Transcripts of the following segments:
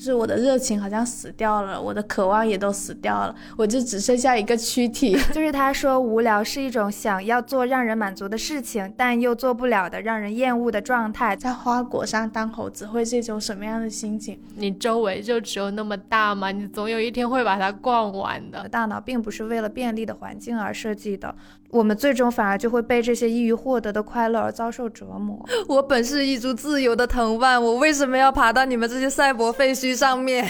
就是我的热情好像死掉了，我的渴望也都死掉了，我就只剩下一个躯体。就是他说，无聊是一种想要做让人满足的事情，但又做不了的让人厌恶的状态。在花果上当猴子会是一种什么样的心情？你周围就只有那么大吗？你总有一天会把它逛完的。大脑并不是为了便利的环境而设计的，我们最终反而就会被这些易于获得的快乐而遭受折磨。我本是一株自由的藤蔓，我为什么要爬到你们这些赛博废墟？上面。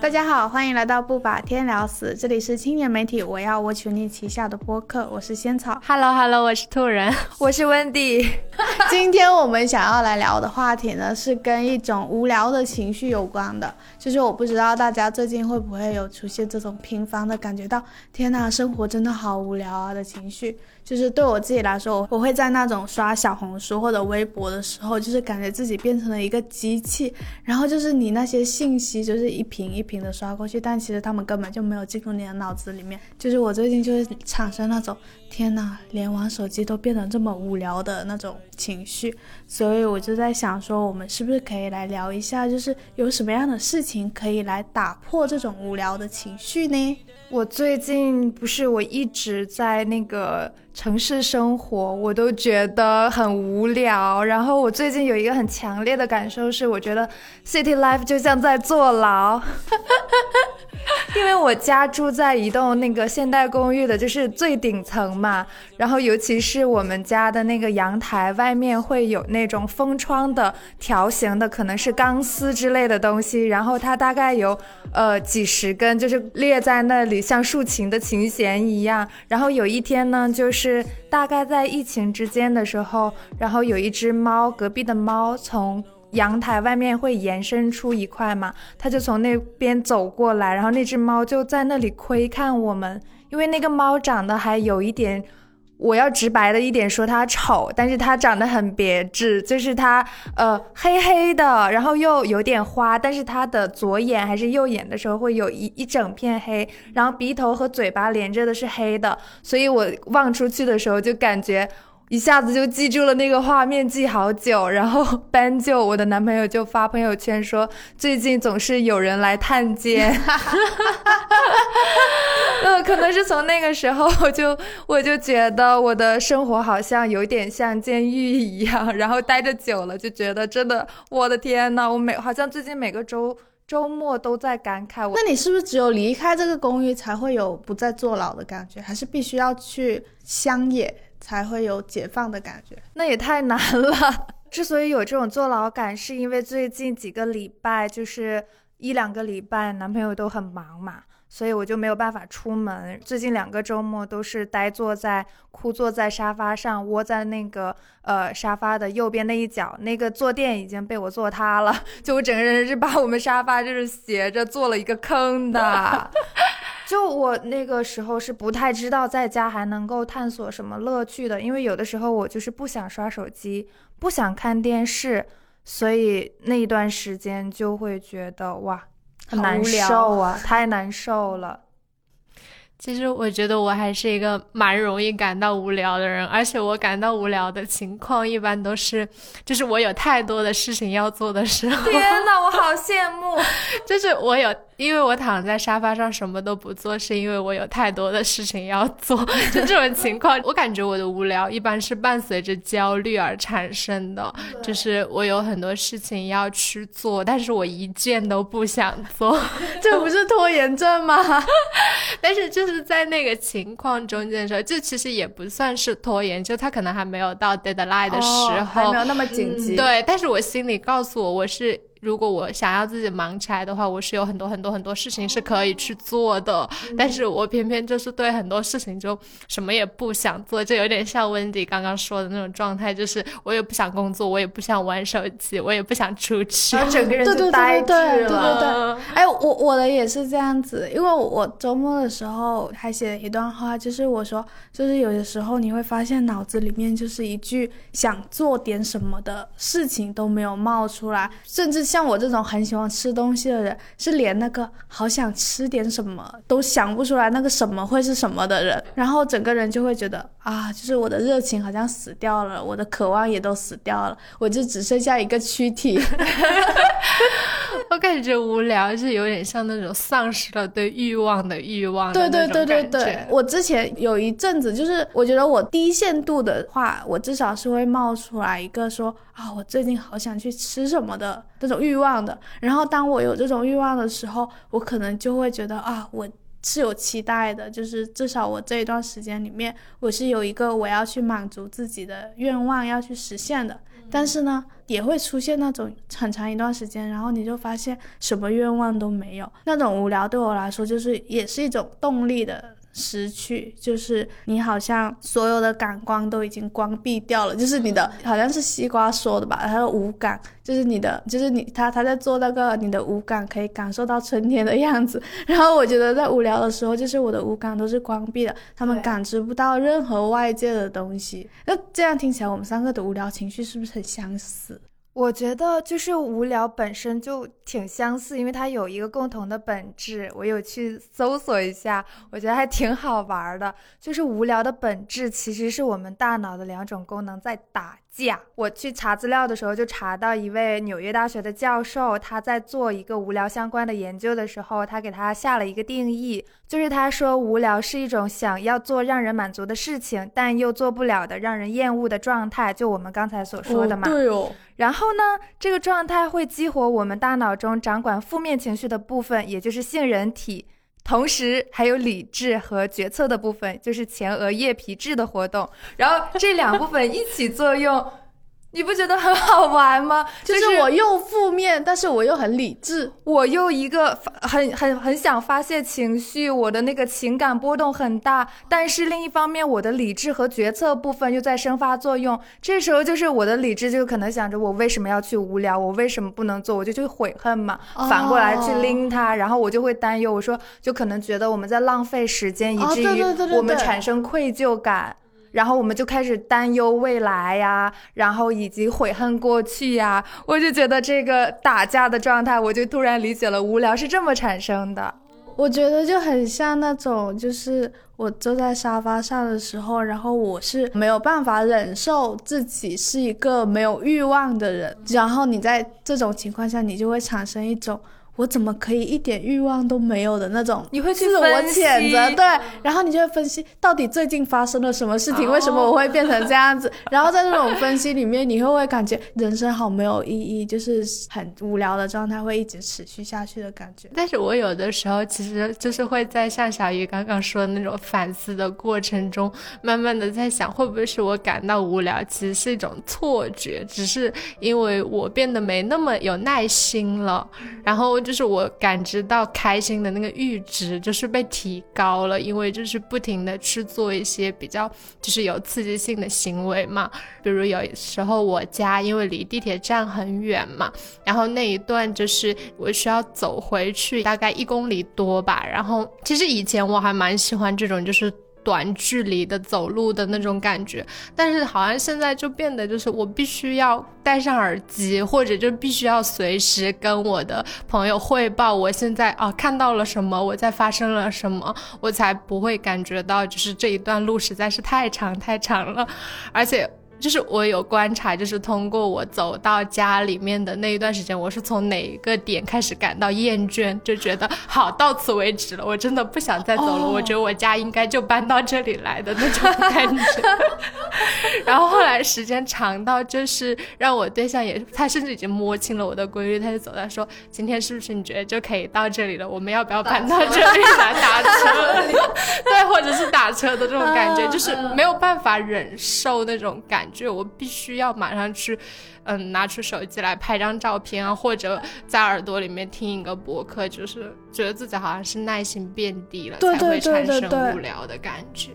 大家好，欢迎来到不把天聊死，这里是青年媒体我要我群力旗下的播客，我是仙草。Hello Hello，我是兔人，我是温迪。今天我们想要来聊的话题呢，是跟一种无聊的情绪有关的。就是我不知道大家最近会不会有出现这种频繁的感觉到，天呐，生活真的好无聊啊的情绪。就是对我自己来说，我会在那种刷小红书或者微博的时候，就是感觉自己变成了一个机器，然后就是你那些信息就是一屏一屏的刷过去，但其实他们根本就没有进入你的脑子里面。就是我最近就是产生那种天呐，连玩手机都变得这么无聊的那种情绪，所以我就在想说，我们是不是可以来聊一下，就是有什么样的事情可以来打破这种无聊的情绪呢？我最近不是我一直在那个城市生活，我都觉得很无聊。然后我最近有一个很强烈的感受是，我觉得 city life 就像在坐牢。因为我家住在一栋那个现代公寓的，就是最顶层嘛，然后尤其是我们家的那个阳台外面会有那种封窗的条形的，可能是钢丝之类的东西，然后它大概有呃几十根，就是列在那里像竖琴的琴弦一样。然后有一天呢，就是大概在疫情之间的时候，然后有一只猫，隔壁的猫从。阳台外面会延伸出一块嘛，他就从那边走过来，然后那只猫就在那里窥看我们，因为那个猫长得还有一点，我要直白的一点说它丑，但是它长得很别致，就是它呃黑黑的，然后又有点花，但是它的左眼还是右眼的时候会有一一整片黑，然后鼻头和嘴巴连着的是黑的，所以我望出去的时候就感觉。一下子就记住了那个画面，记好久。然后搬就我的男朋友就发朋友圈说，最近总是有人来探监。嗯，可能是从那个时候，我就我就觉得我的生活好像有点像监狱一样。然后待着久了，就觉得真的，我的天呐，我每好像最近每个周周末都在感慨。那你是不是只有离开这个公寓，才会有不再坐牢的感觉？还是必须要去乡野？才会有解放的感觉，那也太难了。之所以有这种坐牢感，是因为最近几个礼拜，就是一两个礼拜，男朋友都很忙嘛，所以我就没有办法出门。最近两个周末都是呆坐在枯坐在沙发上，窝在那个呃沙发的右边那一角，那个坐垫已经被我坐塌了，就我整个人是把我们沙发就是斜着坐了一个坑的。就我那个时候是不太知道在家还能够探索什么乐趣的，因为有的时候我就是不想刷手机，不想看电视，所以那一段时间就会觉得哇，很难受啊，太难受了。其实我觉得我还是一个蛮容易感到无聊的人，而且我感到无聊的情况一般都是，就是我有太多的事情要做的时候。天呐，我好 羡慕！就是我有，因为我躺在沙发上什么都不做，是因为我有太多的事情要做。就这种情况，我感觉我的无聊一般是伴随着焦虑而产生的，就是我有很多事情要去做，但是我一件都不想做，这不是拖延症吗？但是就。是在那个情况中间的时候，就其实也不算是拖延，就他可能还没有到 deadline 的时候，还没有那么紧急。对，但是我心里告诉我，我是。如果我想要自己忙起来的话，我是有很多很多很多事情是可以去做的，但是我偏偏就是对很多事情就什么也不想做，就有点像温迪刚刚说的那种状态，就是我也不想工作，我也不想玩手机，我也不想出去，整个人就呆滞了。对对对，哎，我我的也是这样子，因为我周末的时候还写了一段话，就是我说，就是有的时候你会发现脑子里面就是一句想做点什么的事情都没有冒出来，甚至。像我这种很喜欢吃东西的人，是连那个好想吃点什么都想不出来，那个什么会是什么的人，然后整个人就会觉得啊，就是我的热情好像死掉了，我的渴望也都死掉了，我就只剩下一个躯体。我感觉无聊是有点像那种丧失了对欲望的欲望。对对对对对，我之前有一阵子，就是我觉得我低限度的话，我至少是会冒出来一个说啊，我最近好想去吃什么的这种欲望的。然后当我有这种欲望的时候，我可能就会觉得啊，我是有期待的，就是至少我这一段时间里面，我是有一个我要去满足自己的愿望要去实现的。但是呢，也会出现那种很长一段时间，然后你就发现什么愿望都没有，那种无聊对我来说就是也是一种动力的。失去就是你好像所有的感官都已经关闭掉了，就是你的好像是西瓜说的吧，他的五感就是你的，就是你他他在做那个你的五感可以感受到春天的样子。然后我觉得在无聊的时候，就是我的五感都是关闭的，他们感知不到任何外界的东西。那这样听起来，我们三个的无聊情绪是不是很相似？我觉得就是无聊本身就挺相似，因为它有一个共同的本质。我有去搜索一下，我觉得还挺好玩的。就是无聊的本质其实是我们大脑的两种功能在打架。我去查资料的时候，就查到一位纽约大学的教授，他在做一个无聊相关的研究的时候，他给他下了一个定义，就是他说无聊是一种想要做让人满足的事情，但又做不了的让人厌恶的状态，就我们刚才所说的嘛。对哦。然后呢，这个状态会激活我们大脑中掌管负面情绪的部分，也就是杏仁体，同时还有理智和决策的部分，就是前额叶皮质的活动。然后这两部分一起作用。你不觉得很好玩吗？就是我又负面，但是我又很理智，我又一个很很很想发泄情绪，我的那个情感波动很大，但是另一方面，我的理智和决策部分又在生发作用。这时候就是我的理智就可能想着我为什么要去无聊，我为什么不能做，我就去悔恨嘛。反过来去拎它，然后我就会担忧，我说就可能觉得我们在浪费时间，以至于我们产生愧疚感。然后我们就开始担忧未来呀，然后以及悔恨过去呀。我就觉得这个打架的状态，我就突然理解了无聊是这么产生的。我觉得就很像那种，就是我坐在沙发上的时候，然后我是没有办法忍受自己是一个没有欲望的人，然后你在这种情况下，你就会产生一种。我怎么可以一点欲望都没有的那种？你会自我谴责，对，然后你就会分析到底最近发生了什么事情，为什么我会变成这样子？然后在这种分析里面，你会不会感觉人生好没有意义，就是很无聊的状态会一直持续下去的感觉？但是我有的时候其实就是会在像小鱼刚刚说的那种反思的过程中，慢慢的在想，会不会是我感到无聊，其实是一种错觉，只是因为我变得没那么有耐心了，然后。就是我感知到开心的那个阈值就是被提高了，因为就是不停的去做一些比较就是有刺激性的行为嘛，比如有时候我家因为离地铁站很远嘛，然后那一段就是我需要走回去大概一公里多吧，然后其实以前我还蛮喜欢这种就是。短距离的走路的那种感觉，但是好像现在就变得就是我必须要戴上耳机，或者就必须要随时跟我的朋友汇报我现在啊看到了什么，我在发生了什么，我才不会感觉到就是这一段路实在是太长太长了，而且。就是我有观察，就是通过我走到家里面的那一段时间，我是从哪一个点开始感到厌倦，就觉得好到此为止了，我真的不想再走了。我觉得我家应该就搬到这里来的那种感觉。然后后来时间长到就是让我对象也，他甚至已经摸清了我的规律，他就走到说：“今天是不是你觉得就可以到这里了？我们要不要搬到这里来打车？对，或者是打车的这种感觉，就是没有办法忍受那种感。”就我必须要马上去，嗯，拿出手机来拍张照片啊，或者在耳朵里面听一个博客，就是觉得自己好像是耐心变低了，才会产生无聊的感觉。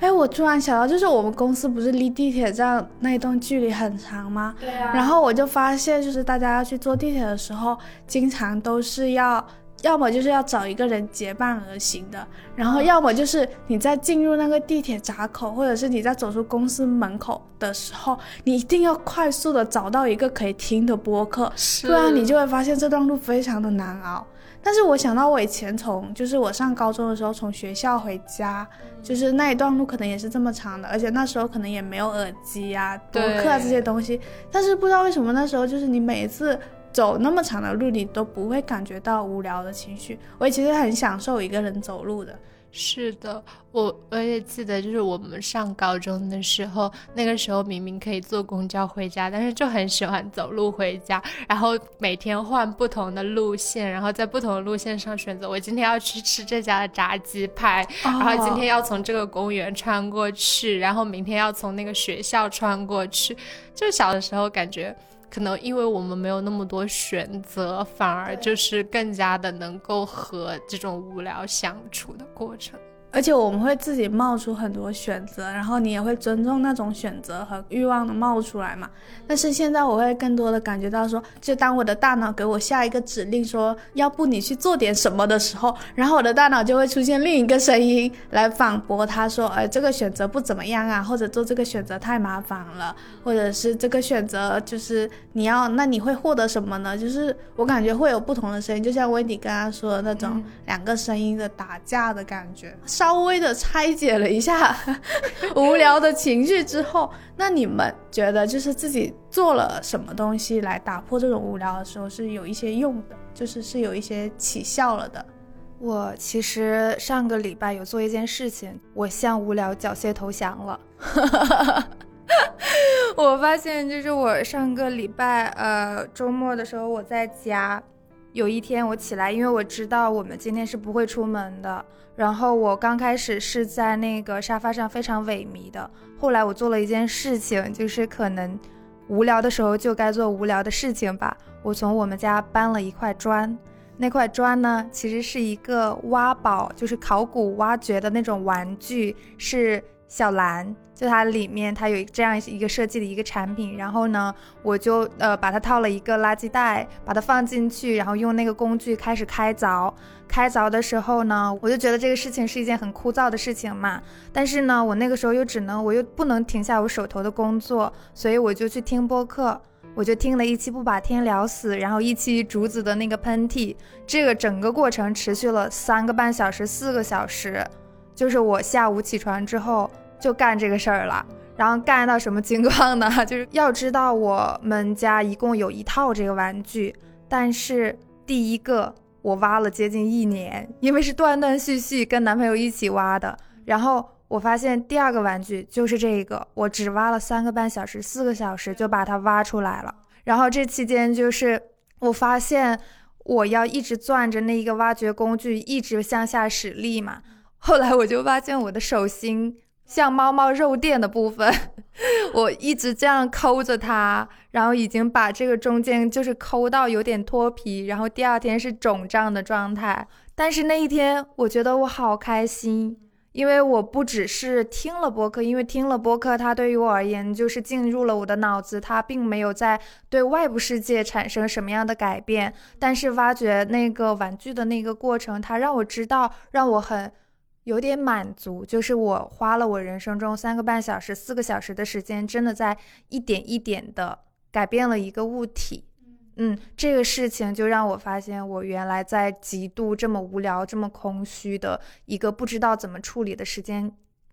哎，我突然想到，就是我们公司不是离地铁站那一段距离很长吗？对啊。然后我就发现，就是大家要去坐地铁的时候，经常都是要。要么就是要找一个人结伴而行的，然后要么就是你在进入那个地铁闸口，或者是你在走出公司门口的时候，你一定要快速的找到一个可以听的播客，不然你就会发现这段路非常的难熬。但是我想到我以前从就是我上高中的时候从学校回家，就是那一段路可能也是这么长的，而且那时候可能也没有耳机啊、播客这些东西，但是不知道为什么那时候就是你每一次。走那么长的路，你都不会感觉到无聊的情绪。我其实很享受一个人走路的。是的，我我也记得，就是我们上高中的时候，那个时候明明可以坐公交回家，但是就很喜欢走路回家。然后每天换不同的路线，然后在不同的路线上选择。我今天要去吃这家的炸鸡排，然后今天要从这个公园穿过去，然后明天要从那个学校穿过去。就小的时候感觉。可能因为我们没有那么多选择，反而就是更加的能够和这种无聊相处的过程。而且我们会自己冒出很多选择，然后你也会尊重那种选择和欲望的冒出来嘛。但是现在我会更多的感觉到说，就当我的大脑给我下一个指令说要不你去做点什么的时候，然后我的大脑就会出现另一个声音来反驳他说，哎，这个选择不怎么样啊，或者做这个选择太麻烦了，或者是这个选择就是你要那你会获得什么呢？就是我感觉会有不同的声音，就像温迪刚刚说的那种两个声音的打架的感觉。稍微的拆解了一下 无聊的情绪之后，那你们觉得就是自己做了什么东西来打破这种无聊的时候是有一些用的，就是是有一些起效了的。我其实上个礼拜有做一件事情，我向无聊缴械投降了。我发现就是我上个礼拜呃周末的时候我在家，有一天我起来，因为我知道我们今天是不会出门的。然后我刚开始是在那个沙发上非常萎靡的，后来我做了一件事情，就是可能无聊的时候就该做无聊的事情吧。我从我们家搬了一块砖，那块砖呢其实是一个挖宝，就是考古挖掘的那种玩具，是小蓝。就它里面，它有这样一个设计的一个产品，然后呢，我就呃把它套了一个垃圾袋，把它放进去，然后用那个工具开始开凿。开凿的时候呢，我就觉得这个事情是一件很枯燥的事情嘛。但是呢，我那个时候又只能，我又不能停下我手头的工作，所以我就去听播客，我就听了一期不把天聊死，然后一期竹子的那个喷嚏，这个整个过程持续了三个半小时，四个小时，就是我下午起床之后。就干这个事儿了，然后干到什么情况呢？就是要知道我们家一共有一套这个玩具，但是第一个我挖了接近一年，因为是断断续续跟男朋友一起挖的。然后我发现第二个玩具就是这个，我只挖了三个半小时、四个小时就把它挖出来了。然后这期间就是我发现我要一直攥着那一个挖掘工具，一直向下使力嘛。后来我就发现我的手心。像猫猫肉垫的部分，我一直这样抠着它，然后已经把这个中间就是抠到有点脱皮，然后第二天是肿胀的状态。但是那一天，我觉得我好开心，因为我不只是听了播客，因为听了播客，它对于我而言就是进入了我的脑子，它并没有在对外部世界产生什么样的改变。但是挖掘那个玩具的那个过程，它让我知道，让我很。有点满足，就是我花了我人生中三个半小时、四个小时的时间，真的在一点一点的改变了一个物体。嗯，这个事情就让我发现，我原来在极度这么无聊、这么空虚的一个不知道怎么处理的时间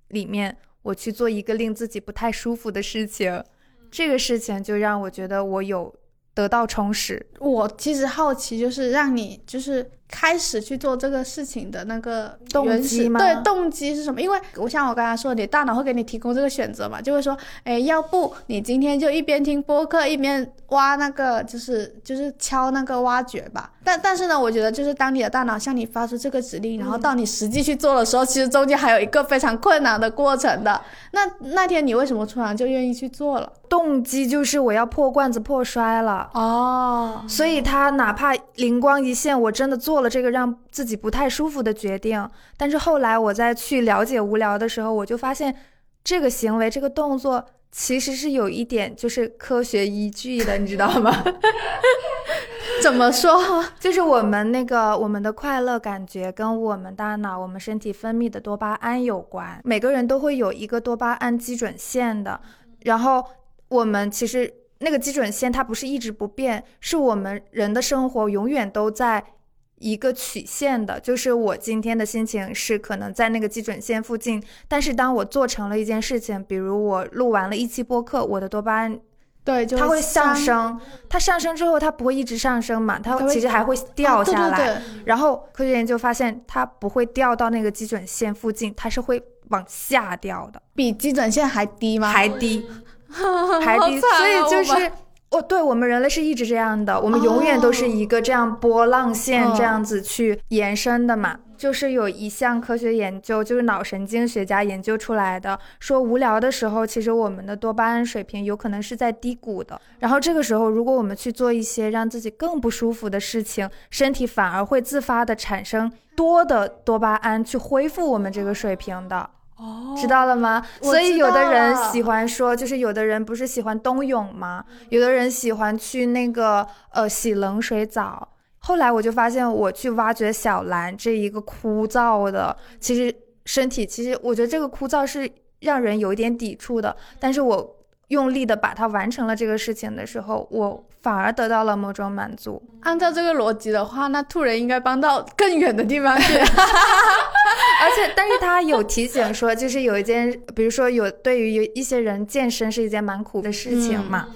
里面，我去做一个令自己不太舒服的事情，这个事情就让我觉得我有得到充实。我其实好奇，就是让你就是。开始去做这个事情的那个动机吗？对，动机是什么？因为我像我刚才说，你大脑会给你提供这个选择嘛，就会说，哎，要不你今天就一边听播客一边挖那个，就是就是敲那个挖掘吧。但但是呢，我觉得就是当你的大脑向你发出这个指令，然后到你实际去做的时候，其实中间还有一个非常困难的过程的。那那天你为什么突然就愿意去做了？动机就是我要破罐子破摔了哦，所以他哪怕灵光一现，我真的做了这个让自己不太舒服的决定，但是后来我在去了解无聊的时候，我就发现这个行为、这个动作其实是有一点就是科学依据的，你知道吗？怎么说？就是我们那个我们的快乐感觉跟我们大脑、我们身体分泌的多巴胺有关。每个人都会有一个多巴胺基准线的，然后我们其实那个基准线它不是一直不变，是我们人的生活永远都在。一个曲线的，就是我今天的心情是可能在那个基准线附近，但是当我做成了一件事情，比如我录完了一期播客，我的多巴胺，对，它会上升，它上升之后，它不会一直上升嘛，它其实还会掉下来。然后科学研究发现，它不会掉到那个基准线附近，它是会往下掉的，比基准线还低吗？还低，还低，所以就是。哦，对我们人类是一直这样的，我们永远都是一个这样波浪线这样子去延伸的嘛。就是有一项科学研究，就是脑神经学家研究出来的，说无聊的时候，其实我们的多巴胺水平有可能是在低谷的。然后这个时候，如果我们去做一些让自己更不舒服的事情，身体反而会自发的产生多的多巴胺去恢复我们这个水平的。哦，知道了吗？所以有的人喜欢说，就是有的人不是喜欢冬泳吗？有的人喜欢去那个呃洗冷水澡。后来我就发现，我去挖掘小兰这一个枯燥的，其实身体其实我觉得这个枯燥是让人有一点抵触的。但是我用力的把它完成了这个事情的时候，我反而得到了某种满足。按照这个逻辑的话，那兔人应该搬到更远的地方去。而且，但是他有提醒说，就是有一件，比如说有对于有一些人健身是一件蛮苦的事情嘛。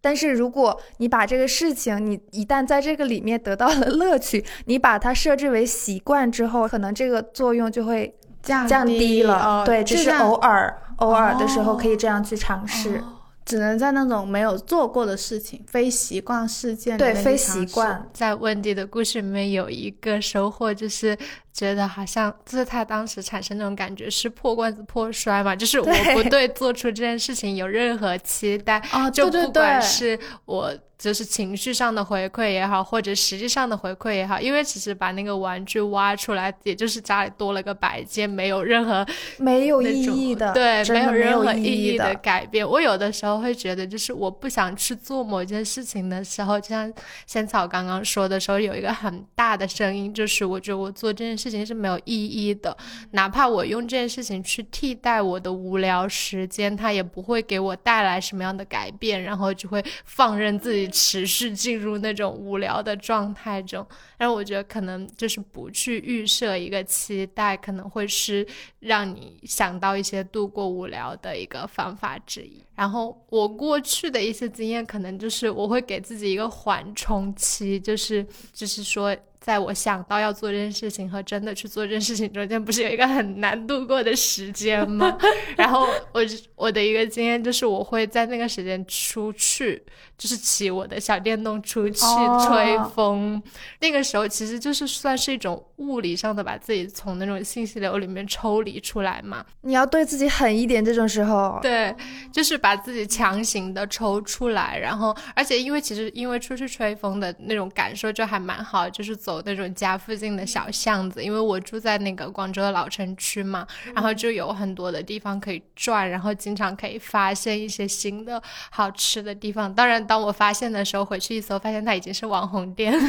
但是如果你把这个事情，你一旦在这个里面得到了乐趣，你把它设置为习惯之后，可能这个作用就会降降低了。对，只是偶尔偶尔的时候可以这样去尝试。只能在那种没有做过的事情、非习惯事件对非习惯，在温迪的故事里面有一个收获，就是觉得好像就是他当时产生那种感觉是破罐子破摔嘛，就是我不对做出这件事情有任何期待啊，就不管是我。就是情绪上的回馈也好，或者实际上的回馈也好，因为其实把那个玩具挖出来，也就是家里多了个摆件，没有任何 没有意义的，对，没有任何意义的改变。我有的时候会觉得，就是我不想去做某件事情的时候，就像仙草刚刚说的时候，有一个很大的声音，就是我觉得我做这件事情是没有意义的，哪怕我用这件事情去替代我的无聊时间，它也不会给我带来什么样的改变，然后就会放任自己。持续进入那种无聊的状态中，然后我觉得可能就是不去预设一个期待，可能会是让你想到一些度过无聊的一个方法之一。然后我过去的一些经验，可能就是我会给自己一个缓冲期，就是就是说。在我想到要做这件事情和真的去做这件事情中间，不是有一个很难度过的时间吗？然后我我的一个经验就是，我会在那个时间出去，就是骑我的小电动出去吹风。那个时候其实就是算是一种物理上的把自己从那种信息流里面抽离出来嘛。你要对自己狠一点，这种时候。对，就是把自己强行的抽出来，然后而且因为其实因为出去吹风的那种感受就还蛮好，就是走。那种家附近的小巷子，因为我住在那个广州的老城区嘛，然后就有很多的地方可以转，然后经常可以发现一些新的好吃的地方。当然，当我发现的时候，回去一搜，发现它已经是网红店，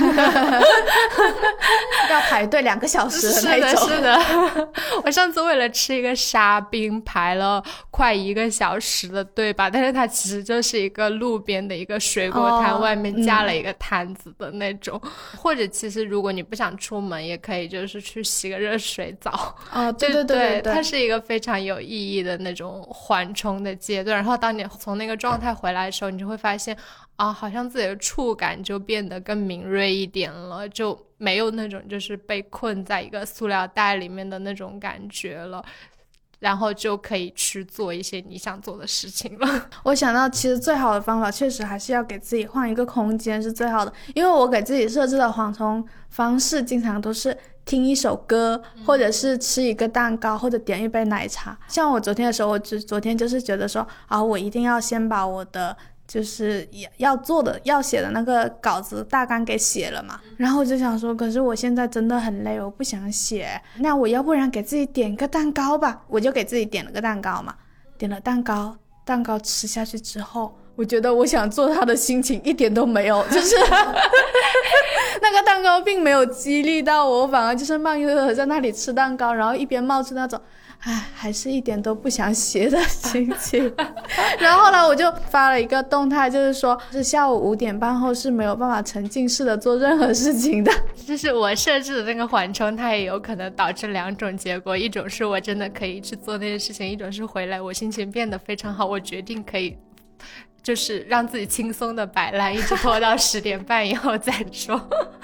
要排队两个小时的那种。是的，是的。我上次为了吃一个沙冰，排了快一个小时的队吧，但是它其实就是一个路边的一个水果摊，外面架了一个摊子的那种，或者其实如如果你不想出门，也可以就是去洗个热水澡。哦，对对对对，它是一个非常有意义的那种缓冲的阶段。然后当你从那个状态回来的时候，你就会发现，啊，好像自己的触感就变得更敏锐一点了，就没有那种就是被困在一个塑料袋里面的那种感觉了。然后就可以去做一些你想做的事情了。我想到，其实最好的方法确实还是要给自己换一个空间是最好的。因为我给自己设置的缓冲方式，经常都是听一首歌，或者是吃一个蛋糕，或者点一杯奶茶。像我昨天的时候，我只昨天就是觉得说，啊，我一定要先把我的。就是要要做的要写的那个稿子大纲给写了嘛，然后我就想说，可是我现在真的很累，我不想写，那我要不然给自己点个蛋糕吧，我就给自己点了个蛋糕嘛，点了蛋糕，蛋糕吃下去之后，我觉得我想做它的心情一点都没有，就是 那个蛋糕并没有激励到我，反而就是慢悠悠的在那里吃蛋糕，然后一边冒出那种。唉，还是一点都不想写的心情。然后后来我就发了一个动态，就是说是下午五点半后是没有办法沉浸式的做任何事情的。就是我设置的那个缓冲，它也有可能导致两种结果：一种是我真的可以去做那些事情；一种是回来我心情变得非常好，我决定可以。就是让自己轻松的摆烂，一直拖到十点半以后再说。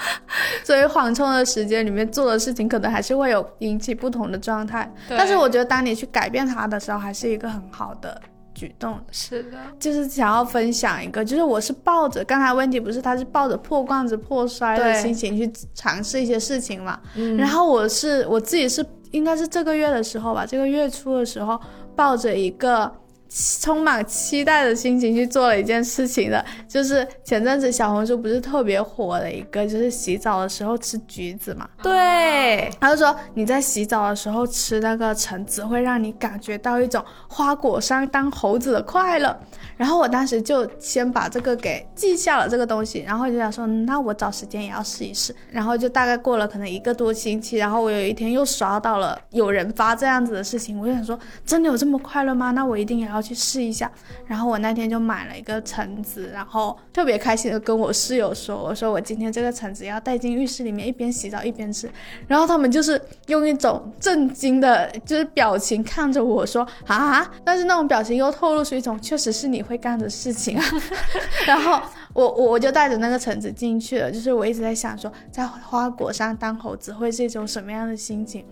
所以缓冲的时间里面做的事情，可能还是会有引起不同的状态。但是我觉得，当你去改变它的时候，还是一个很好的举动。是的，就是想要分享一个，就是我是抱着刚才问题不是，他是抱着破罐子破摔的心情去尝试一些事情嘛。嗯。然后我是我自己是应该是这个月的时候吧，这个月初的时候，抱着一个。充满期待的心情去做了一件事情的，就是前阵子小红书不是特别火的一个，就是洗澡的时候吃橘子嘛。对，他就说你在洗澡的时候吃那个橙子，会让你感觉到一种花果山当猴子的快乐。然后我当时就先把这个给记下了这个东西，然后就想说，那我找时间也要试一试。然后就大概过了可能一个多星期，然后我有一天又刷到了有人发这样子的事情，我就想说，真的有这么快乐吗？那我一定也要去试一下。然后我那天就买了一个橙子，然后特别开心的跟我室友说，我说我今天这个橙子要带进浴室里面，一边洗澡一边吃。然后他们就是用一种震惊的，就是表情看着我说啊，但是那种表情又透露出一种确实是你。会干的事情啊，然后我我我就带着那个橙子进去了，就是我一直在想说，在花果山当猴子会是一种什么样的心情？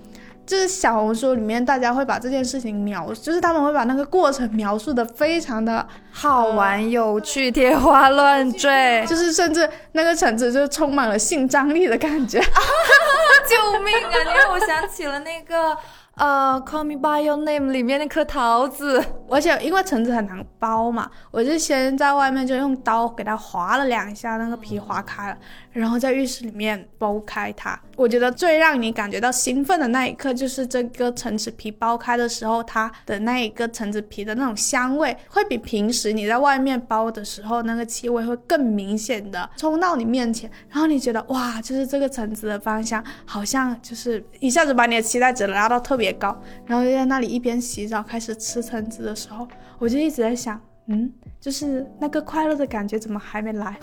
就是小红书里面大家会把这件事情描，就是他们会把那个过程描述的非常的好玩有趣，天花乱坠，就是甚至那个橙子就充满了性张力的感觉，救命啊！你让我想起了那个。呃，Call Me by Your Name 里面那颗桃子，而且因为橙子很难剥嘛，我就先在外面就用刀给它划了两下，那个皮划开了。然后在浴室里面剥开它，我觉得最让你感觉到兴奋的那一刻，就是这个橙子皮剥开的时候，它的那一个橙子皮的那种香味，会比平时你在外面剥的时候那个气味会更明显的冲到你面前，然后你觉得哇，就是这个橙子的芳香，好像就是一下子把你的期待值拉到特别高，然后就在那里一边洗澡开始吃橙子的时候，我就一直在想，嗯。就是那个快乐的感觉怎么还没来？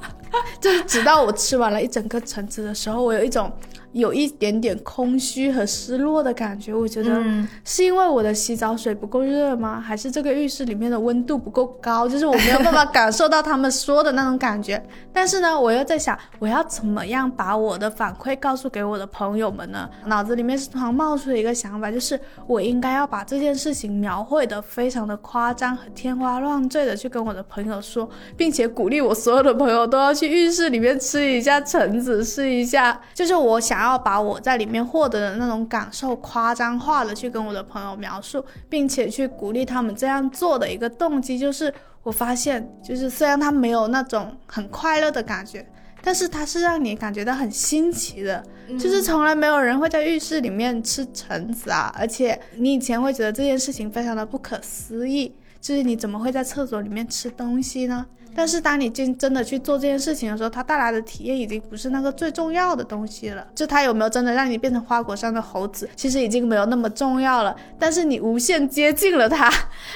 就是直到我吃完了一整个橙子的时候，我有一种。有一点点空虚和失落的感觉，我觉得是因为我的洗澡水不够热吗？还是这个浴室里面的温度不够高？就是我没有办法感受到他们说的那种感觉。但是呢，我又在想，我要怎么样把我的反馈告诉给我的朋友们呢？脑子里面突然冒出了一个想法，就是我应该要把这件事情描绘的非常的夸张和天花乱坠的去跟我的朋友说，并且鼓励我所有的朋友都要去浴室里面吃一下橙子，试一下。就是我想。要把我在里面获得的那种感受夸张化的去跟我的朋友描述，并且去鼓励他们这样做的一个动机，就是我发现，就是虽然他没有那种很快乐的感觉，但是它是让你感觉到很新奇的，就是从来没有人会在浴室里面吃橙子啊，而且你以前会觉得这件事情非常的不可思议，就是你怎么会在厕所里面吃东西呢？但是当你真真的去做这件事情的时候，它带来的体验已经不是那个最重要的东西了。就它有没有真的让你变成花果山的猴子，其实已经没有那么重要了。但是你无限接近了它，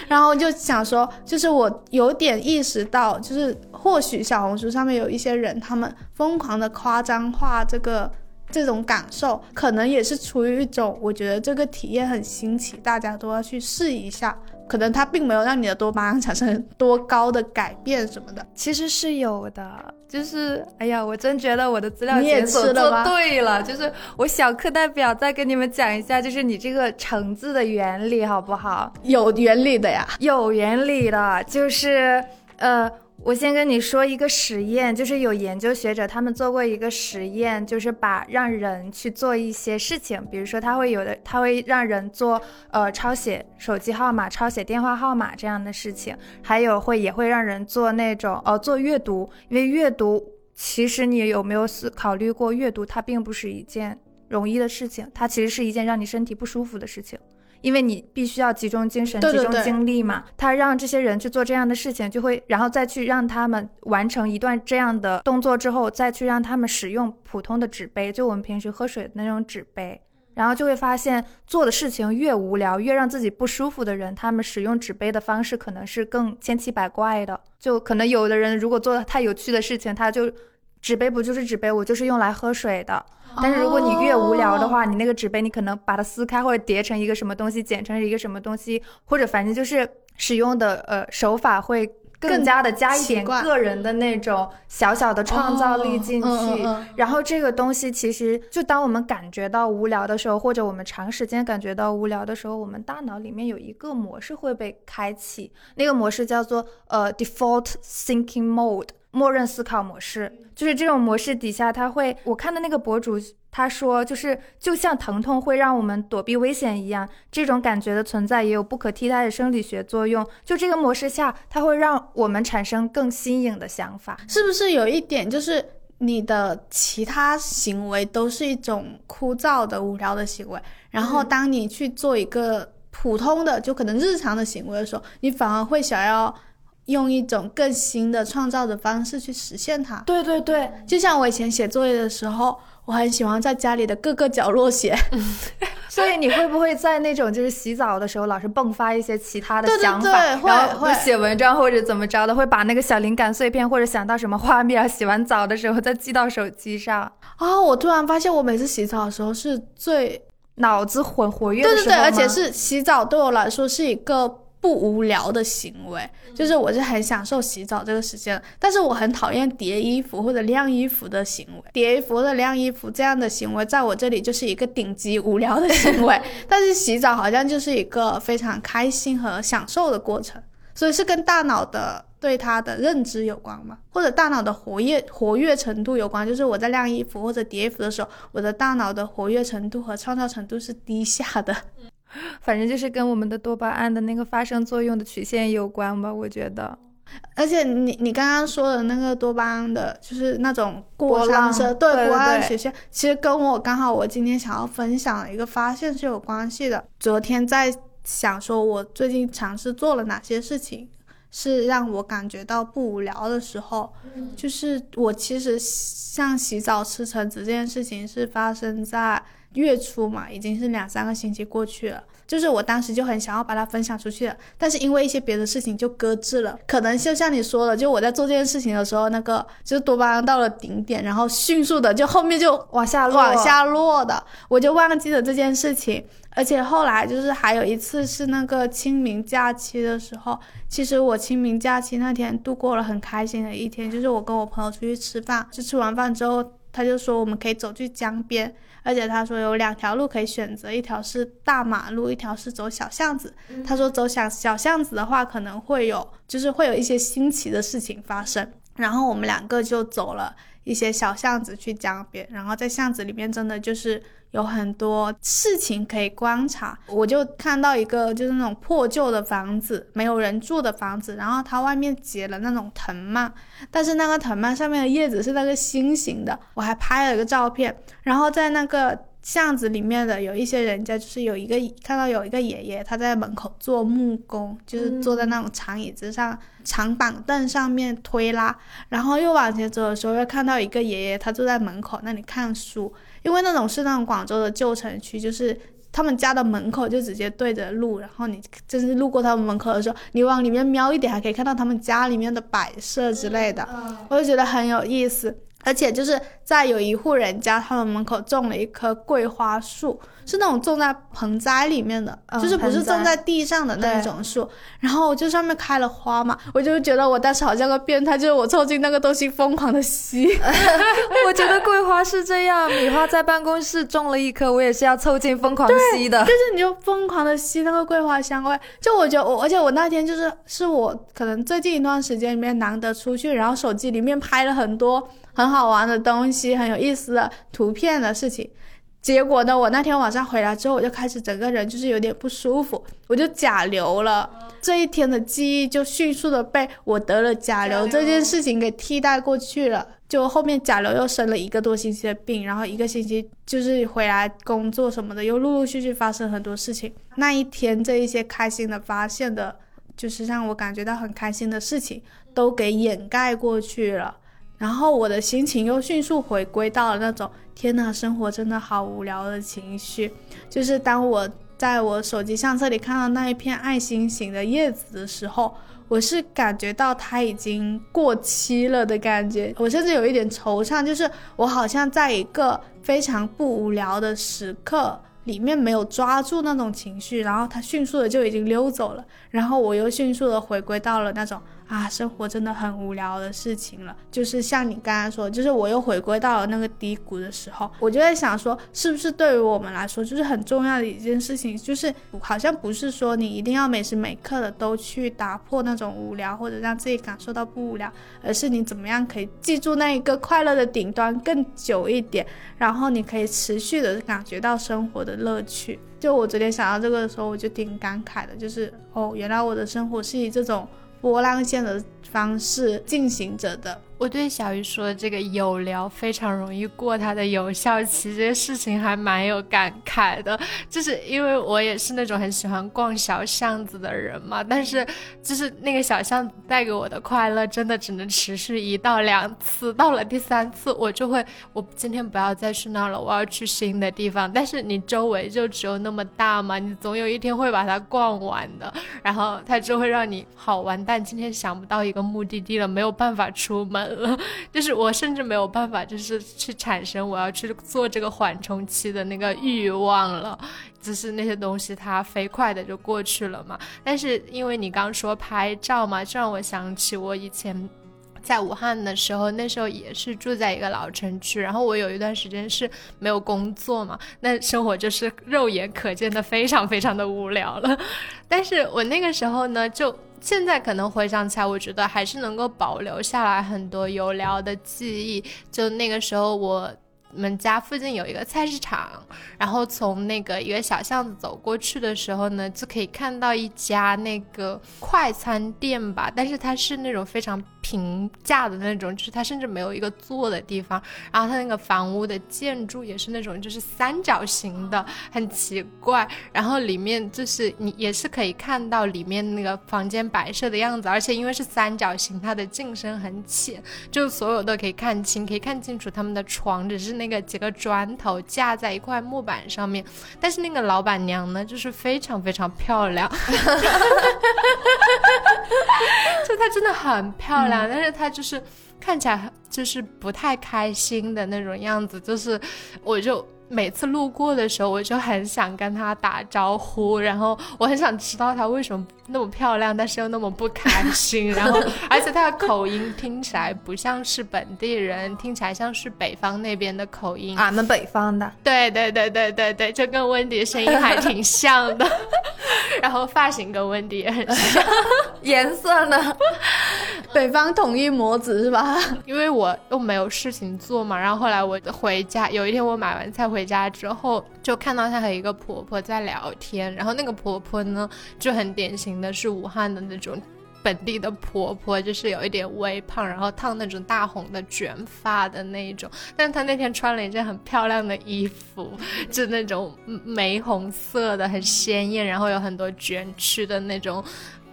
然后就想说，就是我有点意识到，就是或许小红书上面有一些人，他们疯狂的夸张化这个这种感受，可能也是出于一种我觉得这个体验很新奇，大家都要去试一下。可能它并没有让你的多巴胺产生多高的改变什么的，其实是有的。就是哎呀，我真觉得我的资料检索做对了。就是我小课代表再跟你们讲一下，就是你这个橙子的原理好不好？有原理的呀，有原理的，就是呃。我先跟你说一个实验，就是有研究学者他们做过一个实验，就是把让人去做一些事情，比如说他会有的，他会让人做呃抄写手机号码、抄写电话号码这样的事情，还有会也会让人做那种呃做阅读，因为阅读其实你有没有思考虑过，阅读它并不是一件容易的事情，它其实是一件让你身体不舒服的事情。因为你必须要集中精神、集中精力嘛。他让这些人去做这样的事情，就会然后再去让他们完成一段这样的动作之后，再去让他们使用普通的纸杯，就我们平时喝水的那种纸杯。然后就会发现，做的事情越无聊、越让自己不舒服的人，他们使用纸杯的方式可能是更千奇百怪的。就可能有的人如果做的太有趣的事情，他就纸杯不就是纸杯，我就是用来喝水的。但是如果你越无聊的话，你那个纸杯你可能把它撕开或者叠成一个什么东西，剪成一个什么东西，或者反正就是使用的呃手法会更加的加一点个人的那种小小的创造力进去。然后这个东西其实就当我们感觉到无聊的时候，或者我们长时间感觉到无聊的时候，我们大脑里面有一个模式会被开启，那个模式叫做呃 default thinking mode。默认思考模式，就是这种模式底下，它会，我看的那个博主他说，就是就像疼痛会让我们躲避危险一样，这种感觉的存在也有不可替代的生理学作用。就这个模式下，它会让我们产生更新颖的想法。是不是有一点就是你的其他行为都是一种枯燥的、无聊的行为，然后当你去做一个普通的，就可能日常的行为的时候，你反而会想要用一种更新的创造的方式去实现它。对对对，就像我以前写作业的时候，我很喜欢在家里的各个角落写，所以你会不会在那种就是洗澡的时候，老是迸发一些其他的想法，然后会。写文章或者怎么着的，会把那个小灵感碎片或者想到什么画面，洗完澡的时候再记到手机上，哦，我突然发现，我每次洗澡的时候是最脑子活活跃的时候对对对，而且是洗澡对我来说是一个不无聊的行为，就是我是很享受洗澡这个时间，但是我很讨厌叠衣服或者晾衣服的行为。叠衣服或者晾衣服这样的行为，在我这里就是一个顶级无聊的行为，但是洗澡好像就是一个非常开心和享受的过程，所以是跟大脑的。对它的认知有关吗？或者大脑的活跃活跃程度有关？就是我在晾衣服或者叠衣服的时候，我的大脑的活跃程度和创造程度是低下的。反正就是跟我们的多巴胺的那个发生作用的曲线有关吧，我觉得。而且你你刚刚说的那个多巴胺的，就是那种过山车，对对波浪对曲线，其实跟我刚好我今天想要分享的一个发现是有关系的。昨天在想说，我最近尝试做了哪些事情，是让我感觉到不无聊的时候，就是我其实像洗澡吃橙子这件事情是发生在月初嘛，已经是两三个星期过去了。就是我当时就很想要把它分享出去的，但是因为一些别的事情就搁置了。可能就像你说的，就我在做这件事情的时候，那个就是多巴胺到了顶点，然后迅速的就后面就往下落往下落的，我就忘记了这件事情。而且后来就是还有一次是那个清明假期的时候，其实我清明假期那天度过了很开心的一天，就是我跟我朋友出去吃饭，就吃完饭之后，他就说我们可以走去江边，而且他说有两条路可以选择，一条是大马路，一条是走小巷子。他说走小小巷子的话，可能会有就是会有一些新奇的事情发生。然后我们两个就走了一些小巷子去江边，然后在巷子里面真的就是有很多事情可以观察。我就看到一个就是那种破旧的房子，没有人住的房子，然后它外面结了那种藤蔓，但是那个藤蔓上面的叶子是那个心形的，我还拍了一个照片。然后在那个巷子里面的有一些人家，就是有一个看到有一个爷爷他在门口做木工，就是坐在那种长椅子上、长板凳上面推拉。然后又往前走的时候，又看到一个爷爷他坐在门口那里看书，因为那种是那种广州的旧城区，就是。他们家的门口就直接对着路，然后你就是路过他们门口的时候，你往里面瞄一点，还可以看到他们家里面的摆设之类的，我就觉得很有意思。而且就是在有一户人家，他们门口种了一棵桂花树，是那种种在盆栽里面的，嗯就是不是种在地上的那一种树。然后就上面开了花嘛，我就觉得我当时好像个变态，就是我凑近那个东西疯狂的吸。我觉得桂花是这样，米花在办公室种了一棵，我也是要凑近疯狂吸的就。是你就疯狂的吸那个桂花香味，就我觉得我，而且我那天就是是我可能最近一段时间里面难得出去，然后手机里面拍了很多很好玩的东西，很有意思的图片的事情。结果呢，我那天晚上回来之后，我就开始整个人就是有点不舒服，我就甲流了。这一天的记忆就迅速的被我得了甲流这件事情给替代过去了。就后面甲流又生了一个多星期的病，然后一个星期就是回来工作什么的，又陆陆续续发生很多事情。那一天这一些开心的发现的，就是让我感觉到很开心的事情，都给掩盖过去了。然后我的心情又迅速回归到了那种天呐，生活真的好无聊的情绪。就是当我在我手机相册里看到那一片爱心形的叶子的时候，我是感觉到它已经过期了的感觉。我甚至有一点惆怅，就是我好像在一个非常不无聊的时刻里面没有抓住那种情绪，然后它迅速的就已经溜走了，然后我又迅速的回归到了那种。啊，生活真的很无聊的事情了，就是像你刚刚说，就是我又回归到了那个低谷的时候，我就在想说，是不是对于我们来说，就是很重要的一件事情，就是好像不是说你一定要每时每刻的都去打破那种无聊，或者让自己感受到不无聊，而是你怎么样可以记住那一个快乐的顶端更久一点，然后你可以持续的感觉到生活的乐趣。就我昨天想到这个的时候，我就挺感慨的，就是哦，原来我的生活是以这种。波浪线的方式进行着的。我对小鱼说的这个有聊非常容易过它的有效期，这些事情还蛮有感慨的。就是因为我也是那种很喜欢逛小巷子的人嘛，但是就是那个小巷子带给我的快乐，真的只能持续一到两次。到了第三次，我就会，我今天不要再去那儿了，我要去新的地方。但是你周围就只有那么大嘛，你总有一天会把它逛完的。然后它就会让你好完蛋，今天想不到一个目的地了，没有办法出门。了，就是我甚至没有办法，就是去产生我要去做这个缓冲期的那个欲望了，只是那些东西它飞快的就过去了嘛。但是因为你刚说拍照嘛，就让我想起我以前在武汉的时候，那时候也是住在一个老城区，然后我有一段时间是没有工作嘛，那生活就是肉眼可见的非常非常的无聊了。但是我那个时候呢，就。现在可能回想起来，我觉得还是能够保留下来很多有聊的记忆。就那个时候，我们家附近有一个菜市场，然后从那个一个小巷子走过去的时候呢，就可以看到一家那个快餐店吧，但是它是那种非常。平价的那种，就是它甚至没有一个坐的地方，然后它那个房屋的建筑也是那种就是三角形的，很奇怪。然后里面就是你也是可以看到里面那个房间摆设的样子，而且因为是三角形，它的进深很浅，就所有都可以看清，可以看清楚他们的床只是那个几个砖头架在一块木板上面。但是那个老板娘呢，就是非常非常漂亮，就她真的很漂亮。但是她就是看起来就是不太开心的那种样子，就是我就。每次路过的时候，我就很想跟他打招呼，然后我很想知道他为什么那么漂亮，但是又那么不开心。然后，而且他的口音听起来不像是本地人，听起来像是北方那边的口音。俺们北方的。对对对对对对，就跟温迪声音还挺像的。然后发型跟温迪也很像，颜色呢？北方统一模子是吧？因为我又没有事情做嘛，然后后来我回家，有一天我买完菜回。回家之后就看到她和一个婆婆在聊天，然后那个婆婆呢就很典型的是武汉的那种本地的婆婆，就是有一点微胖，然后烫那种大红的卷发的那一种。但是她那天穿了一件很漂亮的衣服，就那种玫红色的，很鲜艳，然后有很多卷曲的那种。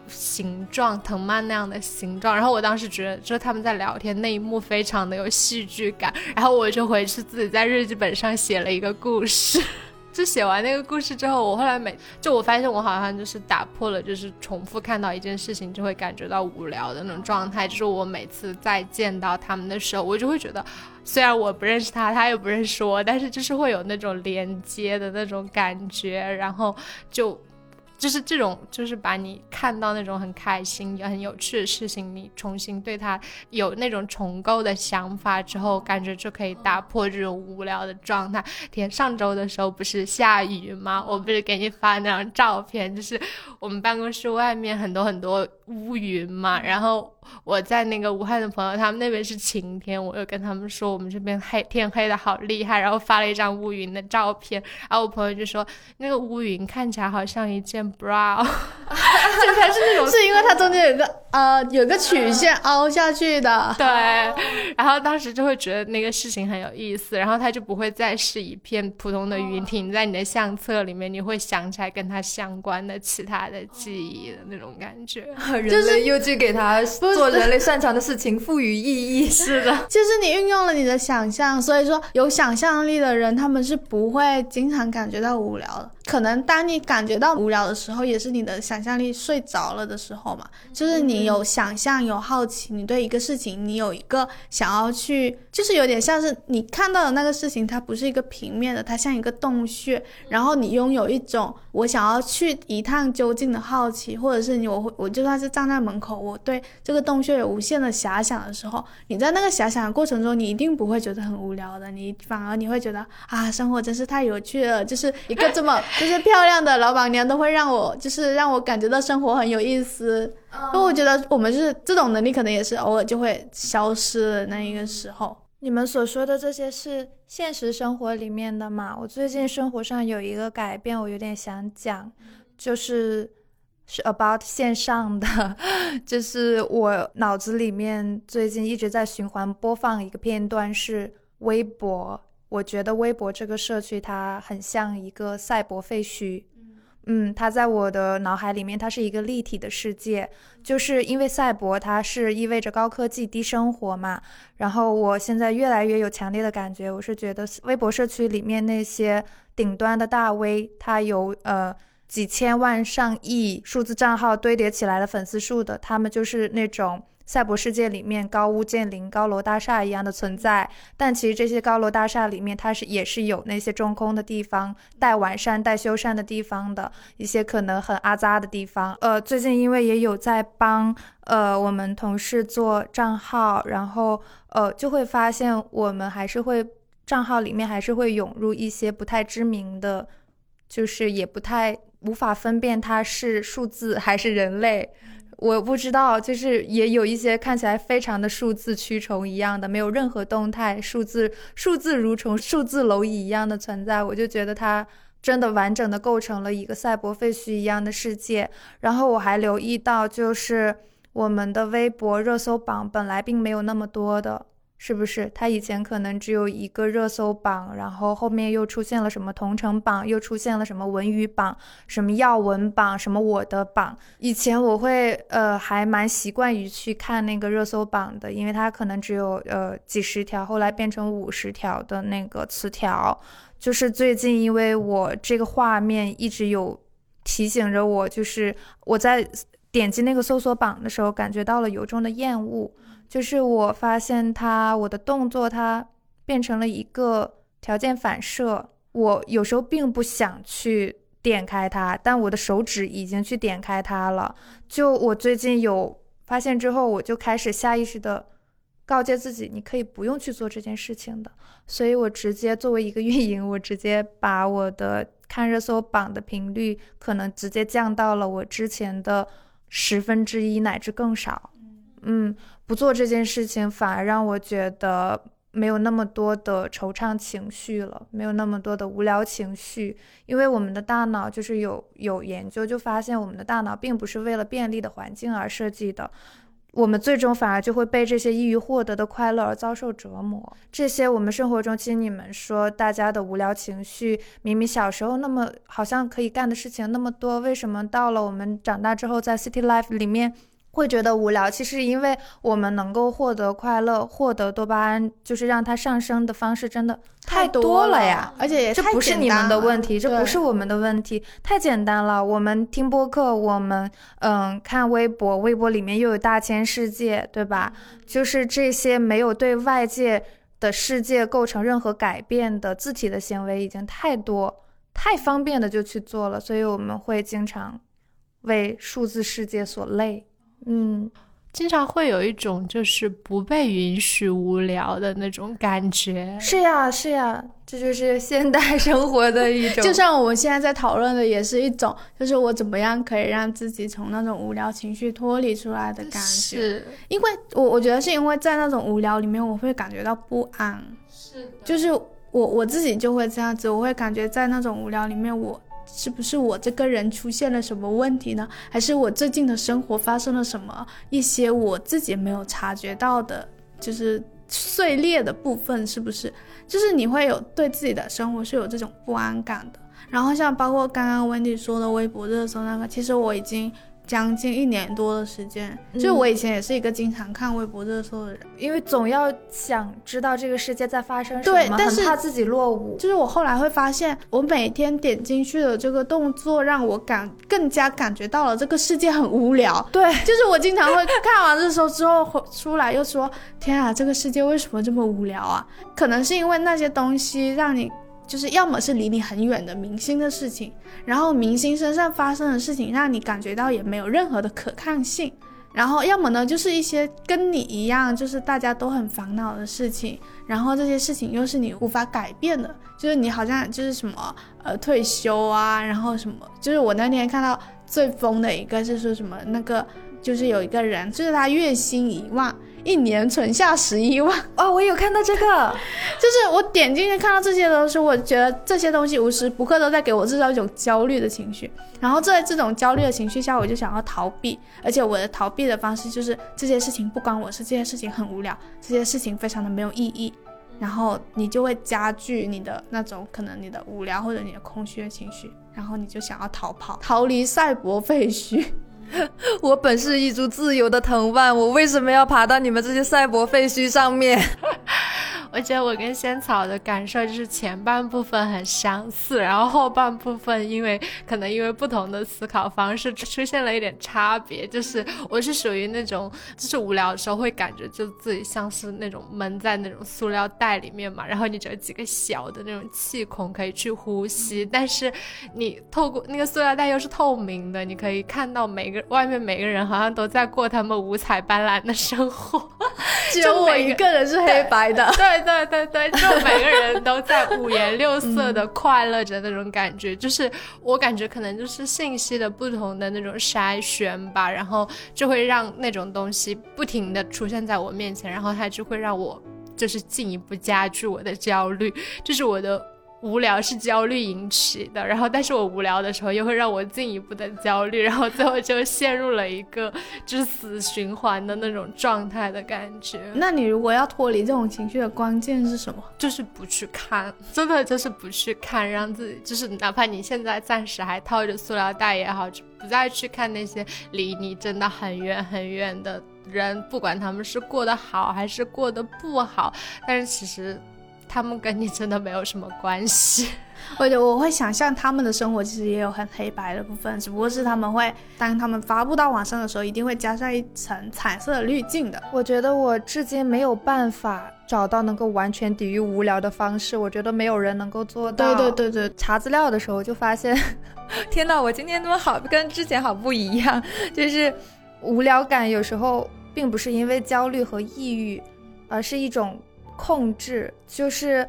形状藤蔓那样的形状，然后我当时觉得，就是他们在聊天那一幕非常的有戏剧感，然后我就回去自己在日记本上写了一个故事。就写完那个故事之后，我后来每就我发现我好像就是打破了，就是重复看到一件事情就会感觉到无聊的那种状态。就是我每次再见到他们的时候，我就会觉得，虽然我不认识他，他也不认识我，但是就是会有那种连接的那种感觉，然后就。就是这种，就是把你看到那种很开心也很有趣的事情，你重新对它有那种重构的想法之后，感觉就可以打破这种无聊的状态。天，上周的时候不是下雨吗？我不是给你发那张照片，就是我们办公室外面很多很多乌云嘛，然后我在那个武汉的朋友，他们那边是晴天，我又跟他们说我们这边黑天黑的好厉害，然后发了一张乌云的照片，然后我朋友就说那个乌云看起来好像一件 bra，就它是那种，是因为它中间有个呃有个曲线凹下去的，对，然后当时就会觉得那个事情很有意思，然后它就不会再是一片普通的云停在你的相册里面，你会想起来跟它相关的其他的记忆的那种感觉，人类又去给它做人类擅长的事情赋予意义。是的，就是你运用了你的想象，所以说有想象力的人，他们是不会经常感觉到无聊的。可能当你感觉到无聊的时候，也是你的想象力睡着了的时候嘛。就是你有想象、有好奇，你对一个事情，你有一个想要去，就是有点像是你看到的那个事情，它不是一个平面的，它像一个洞穴。然后你拥有一种我想要去一探究竟的好奇，或者是你我会我就算是站在门口，我对这个洞穴有无限的遐想的时候，你在那个遐想的过程中，你一定不会觉得很无聊的，你反而你会觉得啊，生活真是太有趣了，就是一个这么。就是漂亮的老板娘都会让我，就是让我感觉到生活很有意思。因为我觉得我们是这种能力，可能也是偶尔就会消失的那一个时候。你们所说的这些是现实生活里面的嘛？我最近生活上有一个改变，我有点想讲，就是是 about 线上的，就是我脑子里面最近一直在循环播放一个片段是微博。我觉得微博这个社区，它很像一个赛博废墟。嗯，它在我的脑海里面，它是一个立体的世界。就是因为赛博，它是意味着高科技、低生活嘛。然后我现在越来越有强烈的感觉，我是觉得微博社区里面那些顶端的大 V，他有呃几千万、上亿数字账号堆叠起来的粉丝数的，他们就是那种。赛博世界里面高屋建瓴、高楼大厦一样的存在，但其实这些高楼大厦里面，它是也是有那些中空的地方、待完善、待修缮的地方的一些可能很阿扎的地方。呃，最近因为也有在帮呃我们同事做账号，然后呃就会发现我们还是会账号里面还是会涌入一些不太知名的，就是也不太无法分辨它是数字还是人类。我不知道，就是也有一些看起来非常的数字蛆虫一样的，没有任何动态，数字数字蠕虫、数字蝼蚁一样的存在，我就觉得它真的完整的构成了一个赛博废墟一样的世界。然后我还留意到，就是我们的微博热搜榜本来并没有那么多的。是不是他以前可能只有一个热搜榜，然后后面又出现了什么同城榜，又出现了什么文娱榜，什么要闻榜，什么我的榜。以前我会呃还蛮习惯于去看那个热搜榜的，因为它可能只有呃几十条，后来变成五十条的那个词条。就是最近因为我这个画面一直有提醒着我，就是我在点击那个搜索榜的时候，感觉到了由衷的厌恶。就是我发现它，我的动作它变成了一个条件反射。我有时候并不想去点开它，但我的手指已经去点开它了。就我最近有发现之后，我就开始下意识的告诫自己，你可以不用去做这件事情的。所以我直接作为一个运营，我直接把我的看热搜榜的频率可能直接降到了我之前的十分之一乃至更少。嗯。不做这件事情，反而让我觉得没有那么多的惆怅情绪了，没有那么多的无聊情绪。因为我们的大脑就是有有研究就发现，我们的大脑并不是为了便利的环境而设计的，我们最终反而就会被这些易于获得的快乐而遭受折磨。这些我们生活中，其实你们说大家的无聊情绪，明明小时候那么好像可以干的事情那么多，为什么到了我们长大之后，在 City Life 里面？会觉得无聊，其实因为我们能够获得快乐、获得多巴胺，就是让它上升的方式真的太多了呀！而且这不是你们的问题，这不是我们的问题，太简单了。我们听播客，我们嗯看微博，微博里面又有大千世界，对吧？就是这些没有对外界的世界构成任何改变的字体的行为已经太多，太方便的就去做了，所以我们会经常为数字世界所累。嗯，经常会有一种就是不被允许无聊的那种感觉。是呀，是呀，这就是现代生活的一种。就像我们现在在讨论的，也是一种，就是我怎么样可以让自己从那种无聊情绪脱离出来的感觉。是因为我我觉得是因为在那种无聊里面，我会感觉到不安。是，就是我我自己就会这样子，我会感觉在那种无聊里面，我。是不是我这个人出现了什么问题呢？还是我最近的生活发生了什么一些我自己没有察觉到的，就是碎裂的部分？是不是？就是你会有对自己的生活是有这种不安感的。然后像包括刚刚 Wendy 说的微博热搜那个，其实我已经。将近一年多的时间，就我以前也是一个经常看微博热搜的人，因为总要想知道这个世界在发生什么，对，但是怕自己落伍。就是我后来会发现，我每天点进去的这个动作，让我感更加感觉到了这个世界很无聊。对，就是我经常会看完热搜之后出来又说，天啊，这个世界为什么这么无聊啊？可能是因为那些东西让你。就是要么是离你很远的明星的事情，然后明星身上发生的事情让你感觉到也没有任何的可看性，然后要么呢就是一些跟你一样就是大家都很烦恼的事情，然后这些事情又是你无法改变的，就是你好像就是什么呃退休啊，然后什么，就是我那天看到最疯的一个是说什么那个就是有一个人就是他月薪一万。一年存下十一万。哦，我有看到这个，就是我点进去看到这些东西，我觉得这些东西无时不刻都在给我制造一种焦虑的情绪，然后在这种焦虑的情绪下，我就想要逃避，而且我的逃避的方式就是这些事情不关我事，这些事情很无聊，这些事情非常的没有意义，然后你就会加剧你的那种可能你的无聊或者你的空虚的情绪，然后你就想要逃跑，逃离赛博废墟。我本是一株自由的藤蔓，我为什么要爬到你们这些赛博废墟上面？我觉得我跟仙草的感受就是前半部分很相似，然后后半部分因为可能因为不同的思考方式出现了一点差别。就是我是属于那种就是无聊的时候会感觉就自己像是那种闷在那种塑料袋里面嘛，然后你只有几个小的那种气孔可以去呼吸，但是你透过那个塑料袋又是透明的，你可以看到每个外面每个人好像都在过他们五彩斑斓的生活，只有我一个人是黑白的。对。对对对，就每个人都在五颜六色的快乐着那种感觉，就是我感觉可能就是信息的不同的那种筛选吧，然后就会让那种东西不停的出现在我面前，然后它就会让我就是进一步加剧我的焦虑，就是我的。无聊是焦虑引起的，然后但是我无聊的时候又会让我进一步的焦虑，然后最后就陷入了一个就是死循环的那种状态的感觉。那你如果要脱离这种情绪的关键是什么？就是不去看，真的就是不去看，让自己就是哪怕你现在暂时还套着塑料袋也好，就不再去看那些离你真的很远很远的人，不管他们是过得好还是过得不好，但是其实。他们跟你真的没有什么关系，我觉得我会想象他们的生活其实也有很黑白的部分，只不过是他们会当他们发布到网上的时候，一定会加上一层彩色的滤镜的。我觉得我至今没有办法找到能够完全抵御无聊的方式，我觉得没有人能够做到。对对对对，查资料的时候就发现，天呐，我今天怎么好跟之前好不一样？就是无聊感有时候并不是因为焦虑和抑郁，而是一种。控制就是，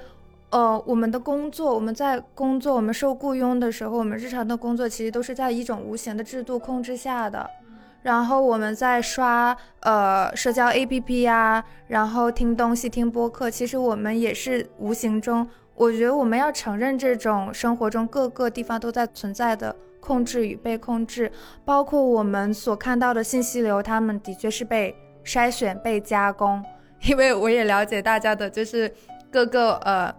呃，我们的工作，我们在工作，我们受雇佣的时候，我们日常的工作其实都是在一种无形的制度控制下的。然后我们在刷呃社交 APP 呀，然后听东西、听播客，其实我们也是无形中，我觉得我们要承认这种生活中各个地方都在存在的控制与被控制，包括我们所看到的信息流，他们的确是被筛选、被加工。因为我也了解大家的，就是各个呃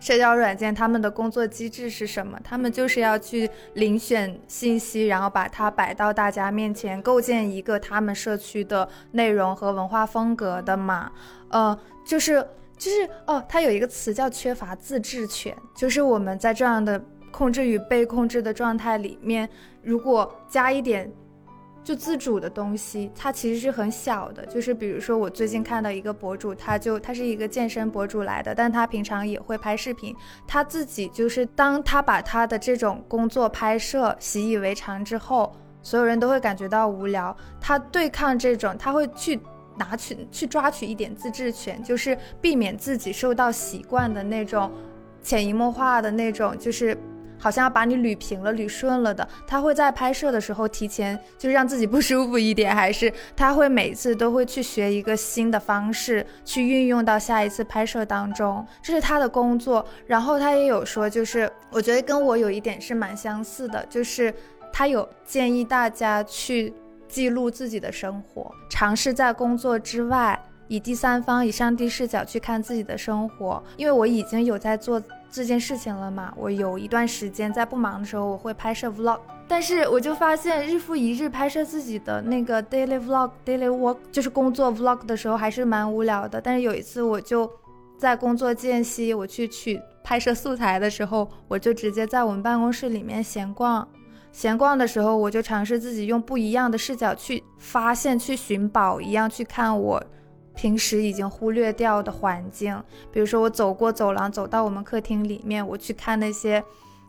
社交软件，他们的工作机制是什么？他们就是要去遴选信息，然后把它摆到大家面前，构建一个他们社区的内容和文化风格的嘛。呃，就是就是哦，它有一个词叫缺乏自治权，就是我们在这样的控制与被控制的状态里面，如果加一点。就自主的东西，它其实是很小的。就是比如说，我最近看到一个博主，他就他是一个健身博主来的，但他平常也会拍视频。他自己就是当他把他的这种工作拍摄习以为常之后，所有人都会感觉到无聊。他对抗这种，他会去拿取、去抓取一点自治权，就是避免自己受到习惯的那种潜移默化的那种，就是。好像要把你捋平了、捋顺了的，他会在拍摄的时候提前就是让自己不舒服一点，还是他会每次都会去学一个新的方式去运用到下一次拍摄当中，这是他的工作。然后他也有说，就是我觉得跟我有一点是蛮相似的，就是他有建议大家去记录自己的生活，尝试在工作之外以第三方、以上帝视角去看自己的生活，因为我已经有在做。这件事情了嘛？我有一段时间在不忙的时候，我会拍摄 vlog，但是我就发现日复一日拍摄自己的那个 daily vlog、daily work，就是工作 vlog 的时候，还是蛮无聊的。但是有一次，我就在工作间隙，我去取拍摄素材的时候，我就直接在我们办公室里面闲逛。闲逛的时候，我就尝试自己用不一样的视角去发现、去寻宝一样去看我。平时已经忽略掉的环境，比如说我走过走廊，走到我们客厅里面，我去看那些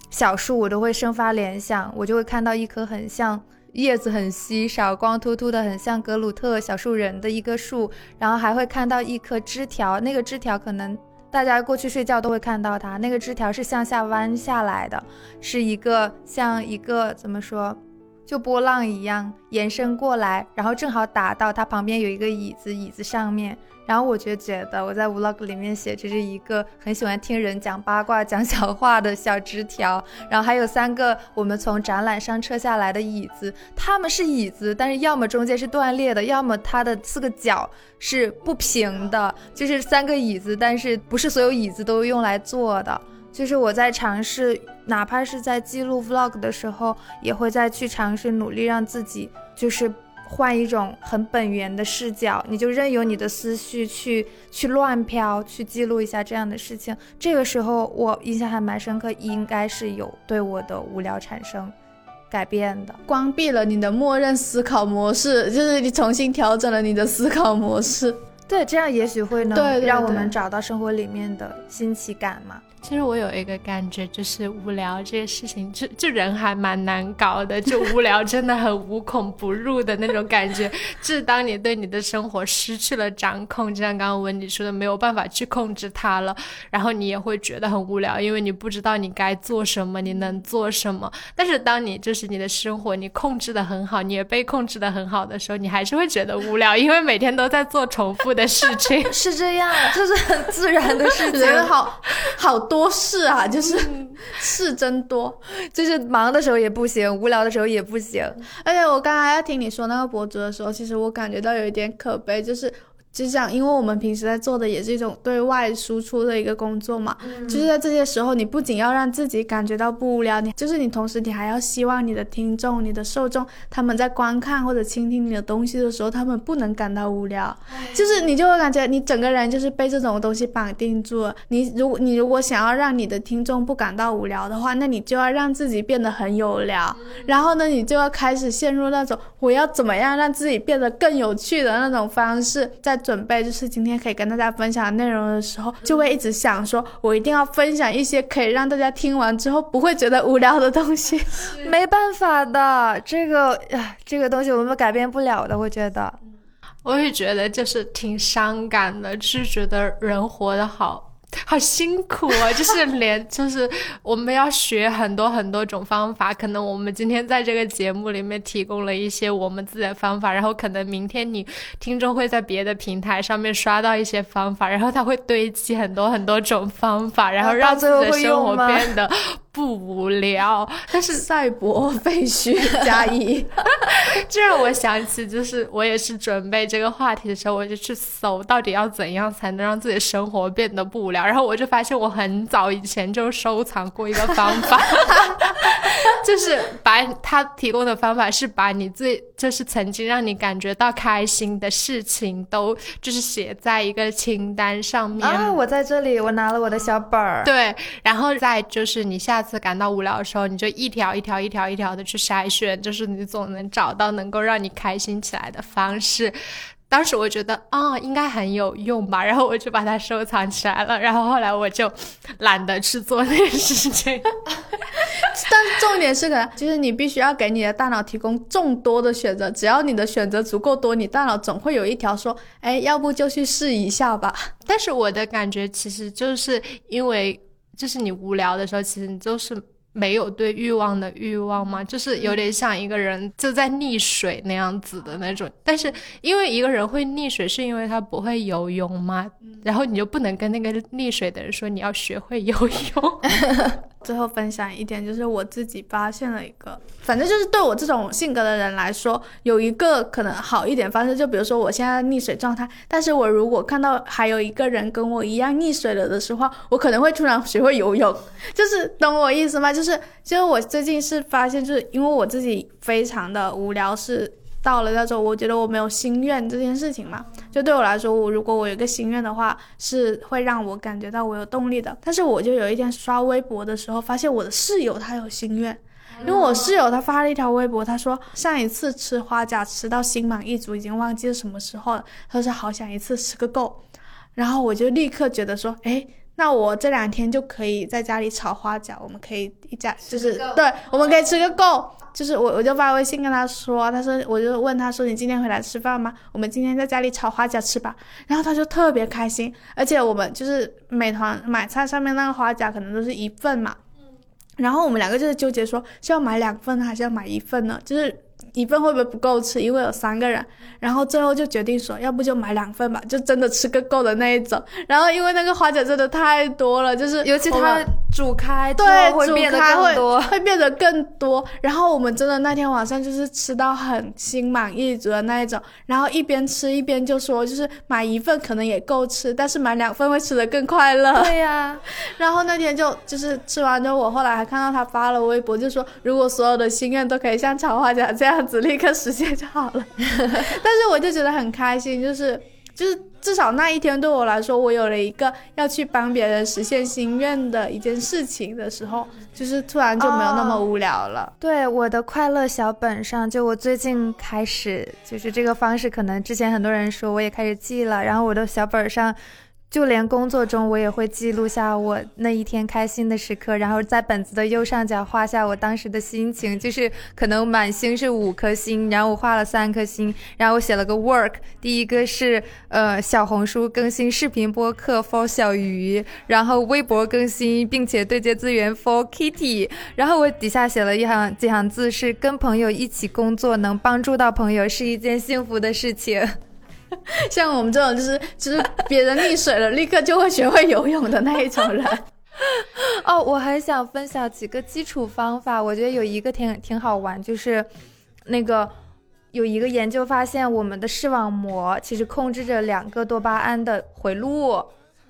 小树，我都会生发联想，我就会看到一棵很像叶子很稀少、光秃秃的，很像格鲁特小树人的一棵树，然后还会看到一棵枝条，那个枝条可能大家过去睡觉都会看到它，那个枝条是向下弯下来的，是一个像一个怎么说？就波浪一样延伸过来，然后正好打到它旁边有一个椅子，椅子上面。然后我就觉得我在 vlog 里面写，这是一个很喜欢听人讲八卦、讲小话的小枝条。然后还有三个我们从展览上撤下来的椅子，它们是椅子，但是要么中间是断裂的，要么它的四个角是不平的，就是三个椅子，但是不是所有椅子都用来坐的。就是我在尝试，哪怕是在记录 vlog 的时候，也会再去尝试努力让自己，就是换一种很本源的视角，你就任由你的思绪去去乱飘，去记录一下这样的事情。这个时候我印象还蛮深刻，应该是有对我的无聊产生改变的，关闭了你的默认思考模式，就是你重新调整了你的思考模式。对，这样也许会能让我们找到生活里面的新奇感嘛。其实我有一个感觉，就是无聊这些事情，就就人还蛮难搞的，就无聊真的很无孔不入的那种感觉。就是当你对你的生活失去了掌控，就像刚刚文迪说的，没有办法去控制它了，然后你也会觉得很无聊，因为你不知道你该做什么，你能做什么。但是当你就是你的生活你控制的很好，你也被控制的很好的时候，你还是会觉得无聊，因为每天都在做重复的事情。是这样，就是很自然的事情。好好多。多事啊，就是 事真多，就是忙的时候也不行，无聊的时候也不行。而且我刚才要听你说那个博主的时候，其实我感觉到有一点可悲，就是。就像，因为我们平时在做的也是一种对外输出的一个工作嘛，就是在这些时候，你不仅要让自己感觉到不无聊，你就是你同时你还要希望你的听众、你的受众，他们在观看或者倾听你的东西的时候，他们不能感到无聊，就是你就会感觉你整个人就是被这种东西绑定住了。你如果你如果想要让你的听众不感到无聊的话，那你就要让自己变得很有聊，然后呢，你就要开始陷入那种我要怎么样让自己变得更有趣的那种方式，在。准备就是今天可以跟大家分享的内容的时候，就会一直想说，我一定要分享一些可以让大家听完之后不会觉得无聊的东西。没办法的，这个呀，这个东西我们改变不了的。我觉得，我也觉得就是挺伤感的，就是觉得人活得好。好辛苦啊！就是连 就是我们要学很多很多种方法，可能我们今天在这个节目里面提供了一些我们自己的方法，然后可能明天你听众会在别的平台上面刷到一些方法，然后他会堆积很多很多种方法，然后让自己的生活变得。不无聊，但是赛博废墟加一，这让我想起，就是我也是准备这个话题的时候，我就去搜到底要怎样才能让自己的生活变得不无聊，然后我就发现我很早以前就收藏过一个方法，就是把他提供的方法是把你最就是曾经让你感觉到开心的事情都就是写在一个清单上面。啊，我在这里，我拿了我的小本儿，对，然后再就是你下。次感到无聊的时候，你就一条一条、一条一条的去筛选，就是你总能找到能够让你开心起来的方式。当时我觉得啊，应该很有用吧，然后我就把它收藏起来了。然后后来我就懒得去做那个事情。但重点是个，就是你必须要给你的大脑提供众多的选择，只要你的选择足够多，你大脑总会有一条说，哎，要不就去试一下吧。但是我的感觉其实就是因为，就是你无聊的时候，其实你就是。没有对欲望的欲望吗？就是有点像一个人就在溺水那样子的那种。但是因为一个人会溺水，是因为他不会游泳吗？然后你就不能跟那个溺水的人说你要学会游泳。最后分享一点，就是我自己发现了一个，反正就是对我这种性格的人来说，有一个可能好一点方式，就比如说我现在溺水状态，但是我如果看到还有一个人跟我一样溺水了的时候，我可能会突然学会游泳，就是懂我意思吗？就是，就是我最近是发现，就是因为我自己非常的无聊，是。到了那种我觉得我没有心愿这件事情嘛，就对我来说，我如果我有一个心愿的话，是会让我感觉到我有动力的。但是我就有一天刷微博的时候，发现我的室友他有心愿，因为我室友他发了一条微博，他说上一次吃花甲吃到心满意足，已经忘记是什么时候了。他说好想一次吃个够，然后我就立刻觉得说，哎，那我这两天就可以在家里炒花甲，我们可以一家就是对，我们可以吃个够。就是我，我就发微信跟他说，他说，我就问他说，你今天回来吃饭吗？我们今天在家里炒花甲吃吧。然后他就特别开心，而且我们就是美团买菜上面那个花甲可能都是一份嘛，然后我们两个就是纠结说是要买两份还是要买一份呢？就是。一份会不会不够吃？因为有三个人，然后最后就决定说，要不就买两份吧，就真的吃个够的那一种。然后因为那个花甲真的太多了，就是尤其它煮开，对，会变得更多，会变得更多。然后我们真的那天晚上就是吃到很心满意足的那一种，然后一边吃一边就说，就是买一份可能也够吃，但是买两份会吃得更快乐。对呀。然后那天就就是吃完之后，我后来还看到他发了微博，就说如果所有的心愿都可以像炒花甲这样。子立刻实现就好了，但是我就觉得很开心，就是就是至少那一天对我来说，我有了一个要去帮别人实现心愿的一件事情的时候，就是突然就没有那么无聊了。对我的快乐小本上，就我最近开始就是这个方式，可能之前很多人说我也开始记了，然后我的小本上。就连工作中，我也会记录下我那一天开心的时刻，然后在本子的右上角画下我当时的心情。就是可能满星是五颗星，然后我画了三颗星，然后我写了个 work。第一个是呃小红书更新视频播客 for 小鱼，然后微博更新并且对接资源 for Kitty。然后我底下写了一行几行字是跟朋友一起工作，能帮助到朋友是一件幸福的事情。像我们这种就是就是别人溺水了，立刻就会学会游泳的那一种人。哦，我还想分享几个基础方法，我觉得有一个挺挺好玩，就是那个有一个研究发现，我们的视网膜其实控制着两个多巴胺的回路。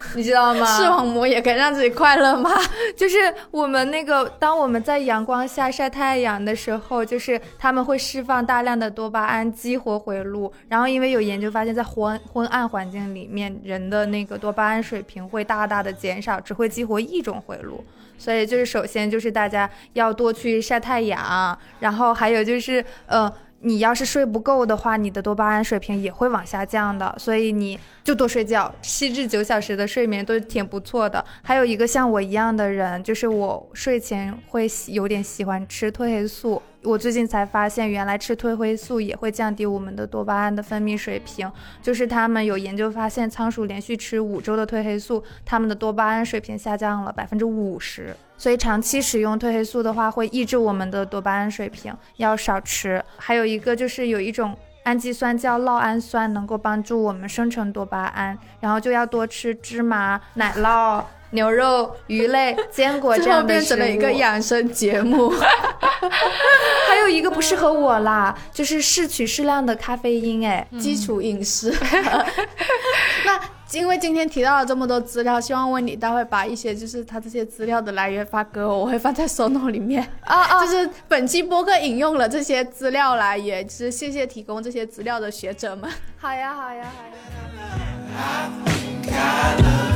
你知道吗？视网膜也可以让自己快乐吗？就是我们那个，当我们在阳光下晒太阳的时候，就是他们会释放大量的多巴胺，激活回路。然后因为有研究发现，在昏昏暗环境里面，人的那个多巴胺水平会大大的减少，只会激活一种回路。所以就是首先就是大家要多去晒太阳，然后还有就是呃。你要是睡不够的话，你的多巴胺水平也会往下降的，所以你就多睡觉，七至九小时的睡眠都挺不错的。还有一个像我一样的人，就是我睡前会有点喜欢吃褪黑素。我最近才发现，原来吃褪黑素也会降低我们的多巴胺的分泌水平。就是他们有研究发现，仓鼠连续吃五周的褪黑素，他们的多巴胺水平下降了百分之五十。所以长期使用褪黑素的话，会抑制我们的多巴胺水平，要少吃。还有一个就是有一种氨基酸叫酪氨酸，能够帮助我们生成多巴胺，然后就要多吃芝麻、奶酪。牛肉、鱼类、坚果这样的食物，变成了一个养生节目。还有一个不适合我啦，就是摄取适量的咖啡因，哎，基础饮食。那因为今天提到了这么多资料，希望问你待会把一些就是他这些资料的来源发给我，我会放在 SONO 里面。啊啊，就是本期播客引用了这些资料来源，是谢谢提供这些资料的学者们。好呀，好呀，好呀。